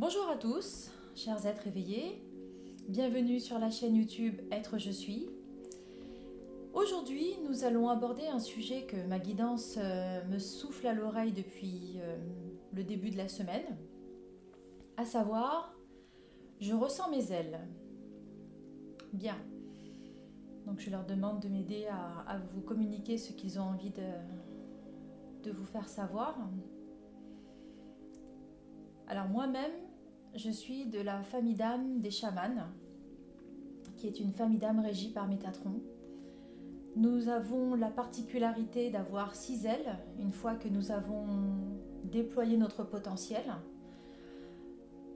Bonjour à tous, chers êtres éveillés. Bienvenue sur la chaîne YouTube Être Je suis. Aujourd'hui, nous allons aborder un sujet que ma guidance euh, me souffle à l'oreille depuis euh, le début de la semaine, à savoir, je ressens mes ailes. Bien. Donc je leur demande de m'aider à, vous communiquer ce qu'ils ont envie de, de vous faire savoir. Alors moi-même, je suis de la famille d'âmes des chamans, qui est une famille d'âmes régie par Métatron. Nous avons la particularité d'avoir six ailes une fois que nous avons déployé notre potentiel.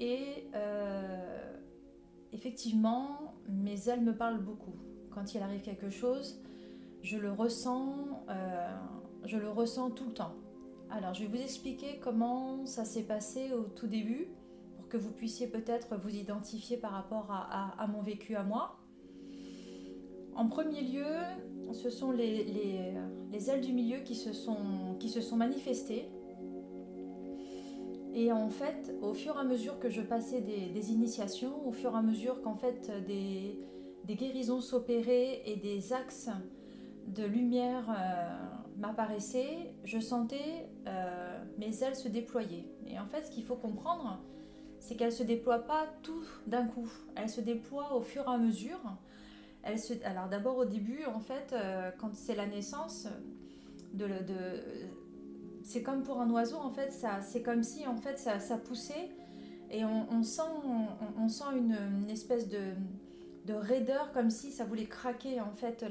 Et euh, effectivement, mes ailes me parlent beaucoup. Quand il arrive quelque chose, je le ressens, euh, je le ressens tout le temps. Alors, je vais vous expliquer comment ça s'est passé au tout début que vous puissiez peut-être vous identifier par rapport à, mon vécu à moi. En premier lieu, ce sont les, ailes du milieu qui se sont, qui se sont manifestées. Et en fait, au fur et à mesure que je passais des, initiations, au fur et à mesure qu'en fait des, guérisons s'opéraient et des axes de lumière euh, m'apparaissaient, je sentais euh, mes ailes se déployer. Et en fait, ce qu'il faut comprendre, c'est qu'elles ne se déploient pas tout d'un coup. Elles se déploient au fur et à mesure. Elles se... Alors d'abord au début, en fait, euh, quand c'est la naissance, de, c'est comme pour un oiseau, en fait, ça, c'est comme si en fait ça, poussait et on, sent, on, sent une, espèce de, de, raideur, comme si ça voulait craquer en fait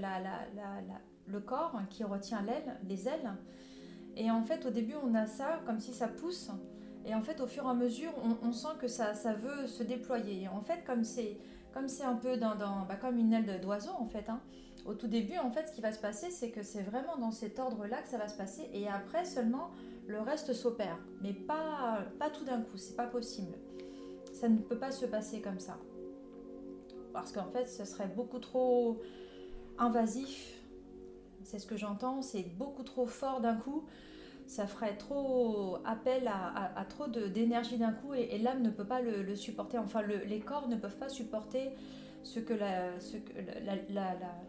le corps qui retient l'aile, les ailes. Et en fait, au début, on a ça comme si ça pousse. Et en fait, au fur et à mesure, on, sent que ça, veut se déployer. Et en fait, comme c'est un peu dans bah, comme une aile d'oiseau en fait. Hein. Au tout début, en fait, ce qui va se passer, c'est que c'est vraiment dans cet ordre-là que ça va se passer. Et après seulement, le reste s'opère. Mais pas, pas tout d'un coup. C'est pas possible. Ça ne peut pas se passer comme ça. Parce qu'en fait, ce serait beaucoup trop invasif c'est ce que j'entends, c'est beaucoup trop fort d'un coup. Ça ferait trop appel à, trop d'énergie d'un coup et, l'âme ne peut pas le, supporter. Enfin, les corps ne peuvent pas supporter ce que la,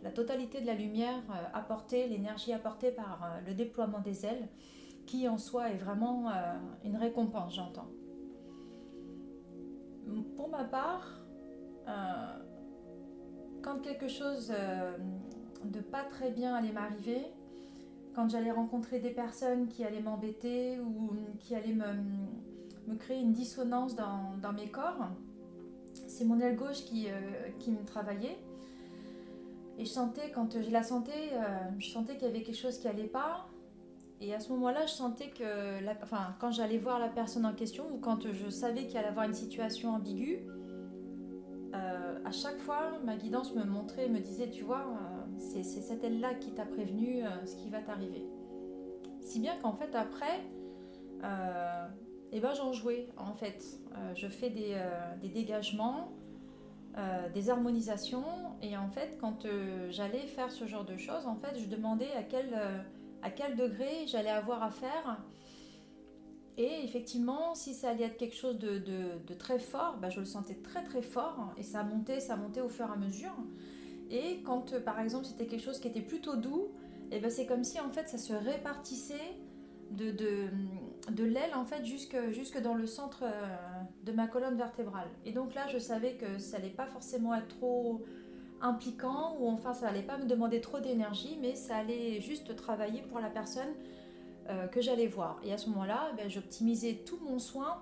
la, totalité de la lumière euh, apportée, l'énergie apportée par euh, le déploiement des ailes, qui en soi est vraiment euh, une récompense, j'entends. Pour ma part, quand quelque chose de pas très bien allait m'arriver, quand j'allais rencontrer des personnes qui allaient m'embêter ou qui allaient me, créer une dissonance dans, mes corps, c'est mon aile gauche qui, euh, qui me travaillait. Et je sentais, quand je la sentais, euh, je sentais qu'il y avait quelque chose qui allait pas. Et à ce moment-là, je sentais que, enfin, quand j'allais voir la personne en question ou quand je savais qu'il allait avoir une situation ambiguë, euh, à chaque fois, ma guidance me montrait, me disait, tu vois, c'est cette aile-là qui t'a prévenu euh, ce qui va t'arriver. Si bien qu'en fait, après, euh, eh ben, j'en jouais. En fait, euh, je fais des, dégagements, des harmonisations. Et en fait, quand j'allais faire ce genre de choses, en fait, je demandais à quel, à quel degré j'allais avoir à faire. Et effectivement, si ça allait être quelque chose de, de, très fort, ben, je le sentais très très fort. Et ça montait, ça montait au fur et à mesure. Et quand euh, par exemple c'était quelque chose qui était plutôt doux, et eh ben c'est comme si en fait ça se répartissait de, de, l'aile en fait jusque, jusque dans le centre euh, de ma colonne vertébrale. Et donc là je savais que ça n'allait pas forcément être trop impliquant ou enfin ça n'allait pas me demander trop d'énergie mais ça allait juste travailler pour la personne euh, que j'allais voir. Et à ce moment-là, ben, j'optimisais tout mon soin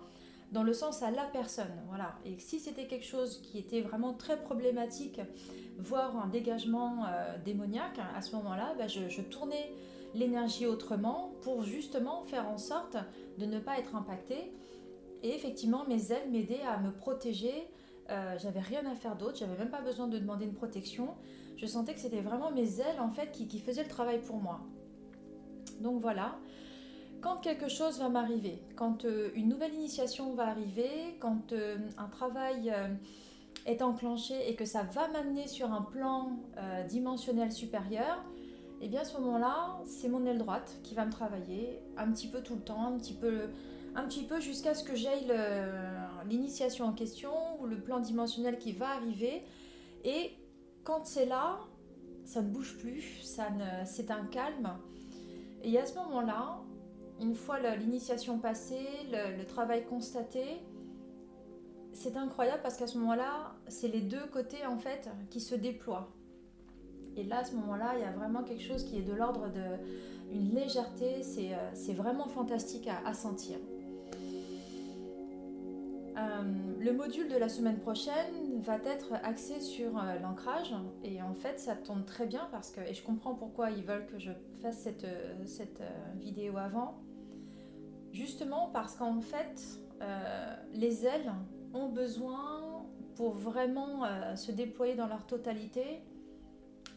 dans le sens à la personne. Voilà. Et si c'était quelque chose qui était vraiment très problématique, voire un dégagement euh, démoniaque, à ce moment-là, bah, je, tournais l'énergie autrement pour justement faire en sorte de ne pas être impactée. Et effectivement, mes ailes m'aidaient à me protéger. Euh, j'avais rien à faire d'autre, j'avais même pas besoin de demander une protection. Je sentais que c'était vraiment mes ailes en fait qui, faisaient le travail pour moi. Donc voilà quand quelque chose va m'arriver, quand euh, une nouvelle initiation va arriver, quand un travail est enclenché et que ça va m'amener sur un plan dimensionnel supérieur, et eh bien à ce moment-là, c'est mon aile droite qui va me travailler un petit peu tout le temps, un petit peu, un petit peu jusqu'à ce que j'aille l'initiation en question ou le plan dimensionnel qui va arriver. Et quand c'est là, ça ne bouge plus, ça c'est un calme. Et à ce moment-là, une fois l'initiation passée, le, travail constaté, c'est incroyable parce qu'à ce moment-là, c'est les deux côtés en fait qui se déploient. Et là, à ce moment-là, il y a vraiment quelque chose qui est de l'ordre de une légèreté. C'est, euh, vraiment fantastique à sentir. Euh, le module de la semaine prochaine va être axé sur euh, l'ancrage et en fait ça tombe très bien parce que, et je comprends pourquoi ils veulent que je fasse cette vidéo avant, justement parce qu'en fait les ailes ont besoin pour vraiment se déployer dans leur totalité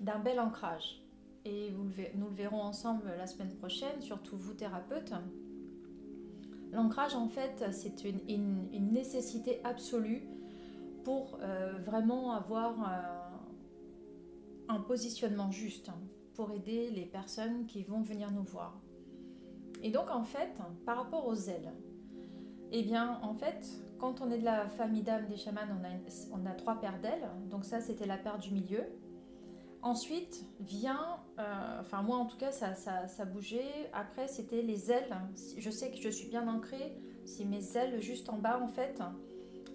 d'un bel ancrage. Et nous le verrons ensemble la semaine prochaine, surtout vous thérapeutes. L'ancrage, en fait, c'est une, nécessité absolue pour euh, vraiment avoir euh, un positionnement juste pour aider les personnes qui vont venir nous voir. Et donc, en fait, par rapport aux ailes, eh bien, en fait, quand on est de la famille d'âme des chamans, on a, trois paires d'ailes. Donc ça, c'était la paire du milieu. Ensuite vient, euh, enfin moi en tout cas ça, ça, bougeait, après c'était les ailes, je sais que je suis bien ancrée, si mes ailes juste en bas en fait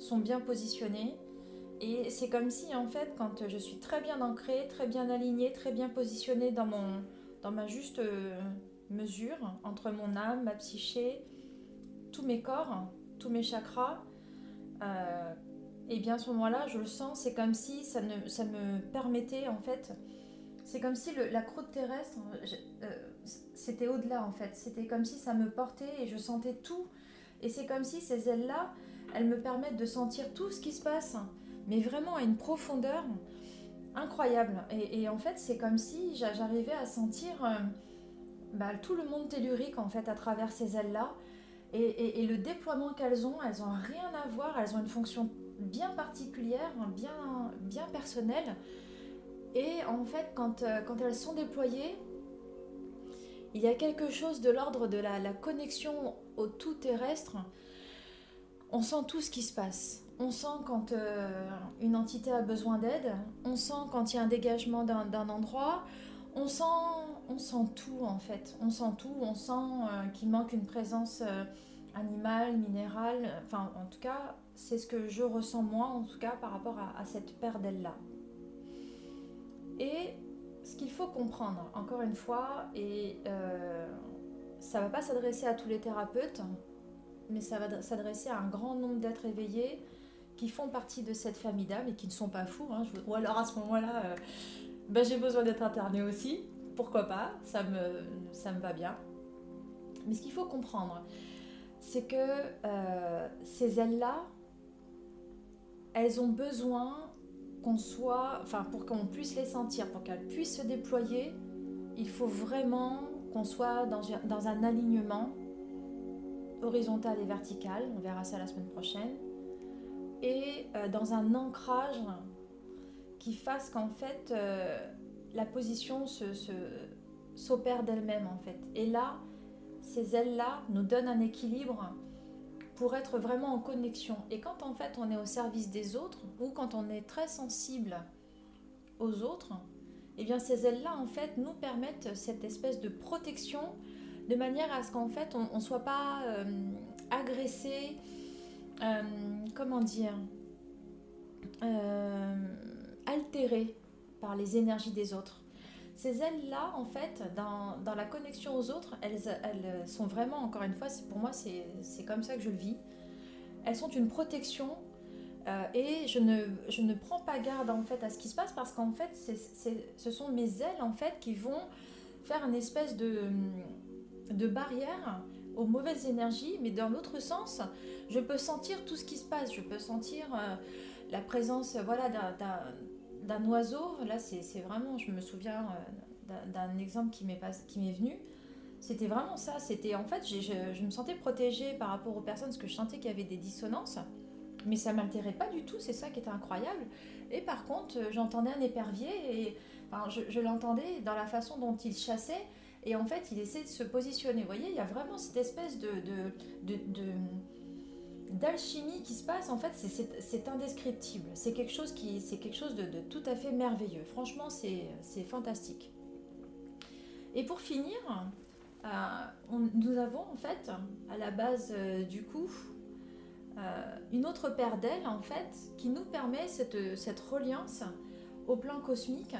sont bien positionnées. Et c'est comme si en fait quand je suis très bien ancrée, très bien alignée, très bien positionnée dans, mon, dans ma juste euh, mesure entre mon âme, ma psyché, tous mes corps, tous mes chakras, euh, et bien à ce moment-là, je le sens, c'est comme si ça, ne, ça me permettait en fait, c'est comme si la croûte terrestre, euh, c'était au-delà en fait, c'était comme si ça me portait et je sentais tout. Et c'est comme si ces ailes-là, elles me permettent de sentir tout ce qui se passe, mais vraiment à une profondeur incroyable. Et, en fait, c'est comme si j'arrivais à sentir euh, bah, tout le monde tellurique en fait à travers ces ailes-là. Et, le déploiement qu'elles ont, elles n'ont rien à voir, elles ont une fonction bien particulière, bien, bien personnelle. Et en fait, quand, euh, quand elles sont déployées, il y a quelque chose de l'ordre de la, connexion au tout terrestre. On sent tout ce qui se passe. On sent quand euh, une entité a besoin d'aide. On sent quand il y a un dégagement d'un endroit. On sent, tout en fait. On sent tout. On sent euh, qu'il manque une présence animale, minérale. Enfin, en tout cas, c'est ce que je ressens moi, en tout cas, par rapport à, cette paire d'ailes-là. Et ce qu'il faut comprendre, encore une fois, et euh, ça ne va pas s'adresser à tous les thérapeutes, mais ça va s'adresser à un grand nombre d'êtres éveillés qui font partie de cette famille d'âmes et qui ne sont pas fous. Hein, ou alors à ce moment-là, euh, ben, j'ai besoin d'être interné aussi. Pourquoi pas? Ça me, ça me va bien. Mais ce qu'il faut comprendre, c'est que euh, ces ailes-là, elles ont besoin qu'on soit, enfin pour qu'on puisse les sentir, pour qu'elles puissent se déployer, il faut vraiment qu'on soit dans, dans, un alignement horizontal et vertical, on verra ça la semaine prochaine, et euh, dans un ancrage qui fasse qu'en fait euh, la position s'opère d'elle-même en fait. Et là, ces ailes-là nous donnent un équilibre pour être vraiment en connexion. Et quand en fait on est au service des autres ou quand on est très sensible aux autres, et eh bien ces ailes-là en fait nous permettent cette espèce de protection de manière à ce qu'en fait on ne soit pas euh, agressé, euh, comment dire, altéré par les énergies des autres. Ces ailes-là, en fait, dans, dans, la connexion aux autres, elles, elles sont vraiment, encore une fois, pour moi, c'est comme ça que je le vis. Elles sont une protection euh, et je ne, je ne prends pas garde, en fait, à ce qui se passe parce qu'en fait, ce sont mes ailes, en fait, qui vont faire une espèce de, de barrière aux mauvaises énergies, mais dans l'autre sens, je peux sentir tout ce qui se passe. Je peux sentir euh, la présence voilà, d'un oiseau, là c'est vraiment, je me souviens euh, d'un exemple qui m'est venu, c'était vraiment ça, c'était en fait, je, me sentais protégée par rapport aux personnes, parce que je sentais qu'il y avait des dissonances, mais ça m'altérait pas du tout, c'est ça qui était incroyable. Et par contre, euh, j'entendais un épervier, et enfin, je, l'entendais dans la façon dont il chassait, et en fait, il essaie de se positionner. Vous voyez, il y a vraiment cette espèce de, de, de d'alchimie qui se passe. En fait, c'est indescriptible. C'est quelque chose qui, quelque chose de, tout à fait merveilleux. Franchement, c'est fantastique. Et pour finir, euh, nous avons en fait à la base euh, du coup euh, une autre paire d'ailes en fait qui nous permet cette, cette reliance au plan cosmique.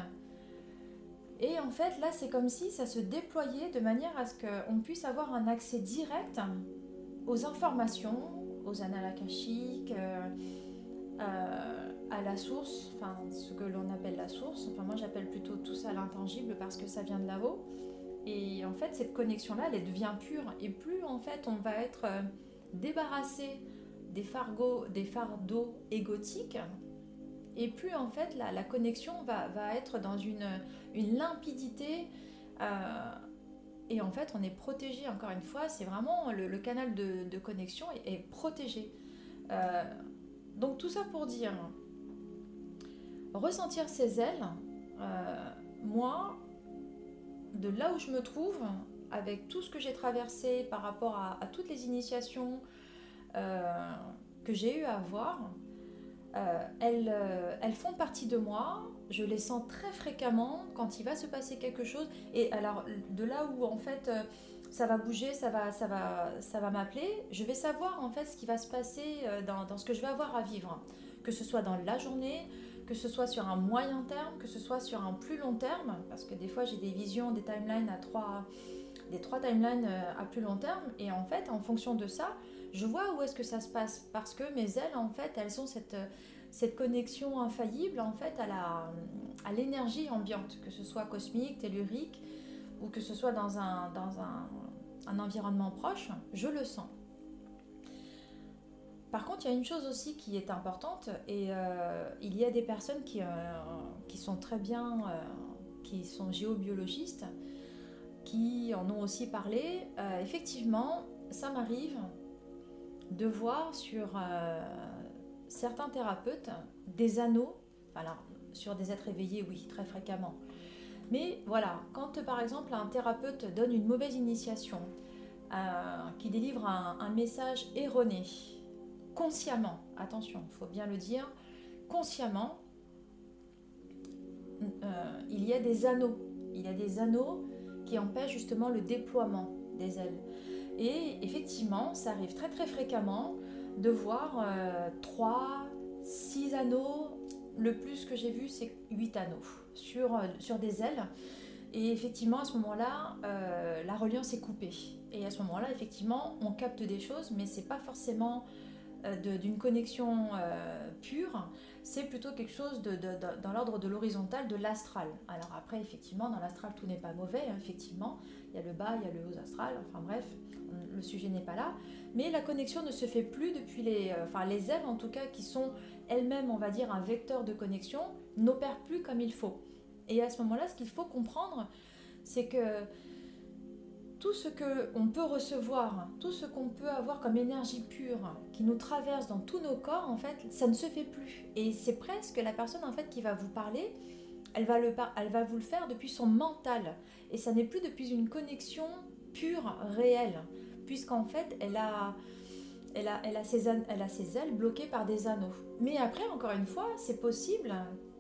Et en fait là c'est comme si ça se déployait de manière à ce qu'on puisse avoir un accès direct aux informations, aux annales akashiques, à la source, enfin ce que l'on appelle la source. Enfin moi j'appelle plutôt tout ça l'intangible parce que ça vient de là-haut. Et en fait, cette connexion-là, elle devient pure. Et plus en fait, on va être euh, débarrassé des, fardeaux, des fardeaux égotiques, et plus en fait, la, connexion va, être dans une, une limpidité. Euh, et en fait, on est protégé, encore une fois, c'est vraiment le, canal de, connexion est, protégé. Euh, donc tout ça pour dire, ressentir ses ailes, moi, de là où je me trouve, avec tout ce que j'ai traversé par rapport à, toutes les initiations euh, que j'ai eu à avoir, euh, elles, euh, elles, font partie de moi. Je les sens très fréquemment quand il va se passer quelque chose. Et alors, de là où en fait ça va bouger, ça va, ça va, ça va m'appeler, je vais savoir en fait ce qui va se passer dans, ce que je vais avoir à vivre, que ce soit dans la journée, que ce soit sur un moyen terme, que ce soit sur un plus long terme, parce que des fois j'ai des visions, des timelines à trois, des trois timelines euh, à plus long terme, et en fait, en fonction de ça, je vois où est-ce que ça se passe, parce que mes ailes, en fait, elles ont cette, cette connexion infaillible, en fait, à la, à l'énergie ambiante, que ce soit cosmique, tellurique, ou que ce soit dans un, dans un, un environnement proche, je le sens. Par contre, il y a une chose aussi qui est importante, et euh, il y a des personnes qui, euh, qui sont très bien, euh, qui sont géobiologistes, qui en ont aussi parlé. effectivement, ça m'arrive de voir sur certains thérapeutes des anneaux, alors sur des êtres éveillés, oui, très fréquemment. Mais voilà, quand par exemple un thérapeute donne une mauvaise initiation, qui délivre un message erroné, consciemment, attention, il faut bien le dire, consciemment, euh, il y a des anneaux. Il y a des anneaux qui empêchent justement le déploiement des ailes. Et effectivement, ça arrive très très fréquemment de voir euh, 3, 6 anneaux. Le plus que j'ai vu, c'est 8 anneaux sur, euh, sur des ailes. Et effectivement, à ce moment-là, euh, la reliance est coupée. Et à ce moment-là, effectivement, on capte des choses, mais c'est pas forcément euh, d'une connexion euh, pure, c'est plutôt quelque chose de, dans l'ordre de l'horizontal, de l'astral. Alors après, effectivement, dans l'astral, tout n'est pas mauvais, hein, effectivement. Il y a le bas, il y a le haut astral, enfin bref, le sujet n'est pas là. Mais la connexion ne se fait plus depuis les... Euh, enfin, les ailes, en tout cas, qui sont elles-mêmes, on va dire, un vecteur de connexion, n'opèrent plus comme il faut. Et à ce moment-là, ce qu'il faut comprendre, c'est que tout ce qu'on peut recevoir, tout ce qu'on peut avoir comme énergie pure qui nous traverse dans tous nos corps, en fait, ça ne se fait plus. Et c'est presque la personne en fait qui va vous parler, elle va, le, elle va vous le faire depuis son mental. Et ça n'est plus depuis une connexion pure, réelle, puisqu'en fait, elle a, elle, a, elle, a ses, elle a ses ailes bloquées par des anneaux. Mais après, encore une fois, c'est possible,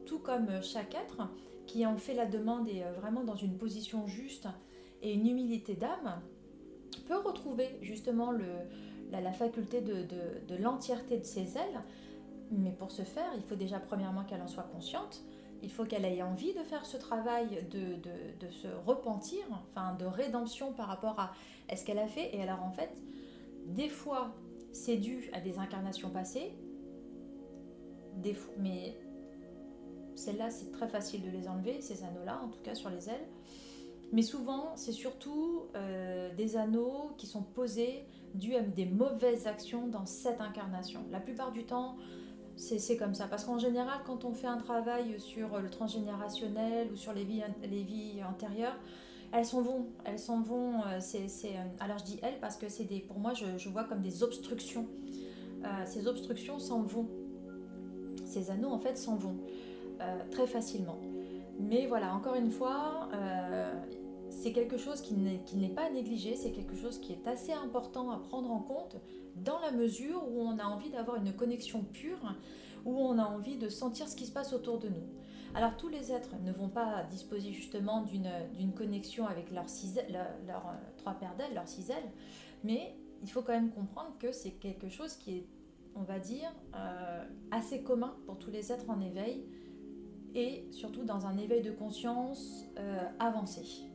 tout comme chaque être qui en fait la demande et euh, vraiment dans une position juste et une humilité d'âme peut retrouver justement la, faculté de, l'entièreté de ses ailes. Mais pour ce faire, il faut déjà premièrement qu'elle en soit consciente, il faut qu'elle ait envie de faire ce travail de, se repentir, enfin de rédemption par rapport à ce qu'elle a fait. Et alors en fait, des fois, c'est dû à des incarnations passées, mais celles-là, c'est très facile de les enlever, ces anneaux-là, en tout cas sur les ailes. Mais souvent, c'est surtout euh, des anneaux qui sont posés dus à des mauvaises actions dans cette incarnation. La plupart du temps, c'est comme ça. Parce qu'en général, quand on fait un travail sur le transgénérationnel ou sur les vies, antérieures, elles s'en vont. Elles s'en vont. Euh, euh, alors je dis elles parce que c'est des, pour moi, je, vois comme des obstructions. ces obstructions s'en vont. Ces anneaux, en fait, s'en vont très facilement. Mais voilà, encore une fois, c'est quelque chose qui n'est pas à négliger, c'est quelque chose qui est assez important à prendre en compte dans la mesure où on a envie d'avoir une connexion pure, où on a envie de sentir ce qui se passe autour de nous. Alors tous les êtres ne vont pas disposer justement d'une connexion avec leurs leur, euh, trois paires d'ailes, leurs six ailes, mais il faut quand même comprendre que c'est quelque chose qui est, on va dire, euh, assez commun pour tous les êtres en éveil et surtout dans un éveil de conscience euh, avancé.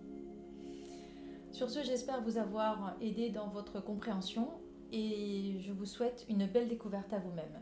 Sur ce, j'espère vous avoir aidé dans votre compréhension et je vous souhaite une belle découverte à vous-même.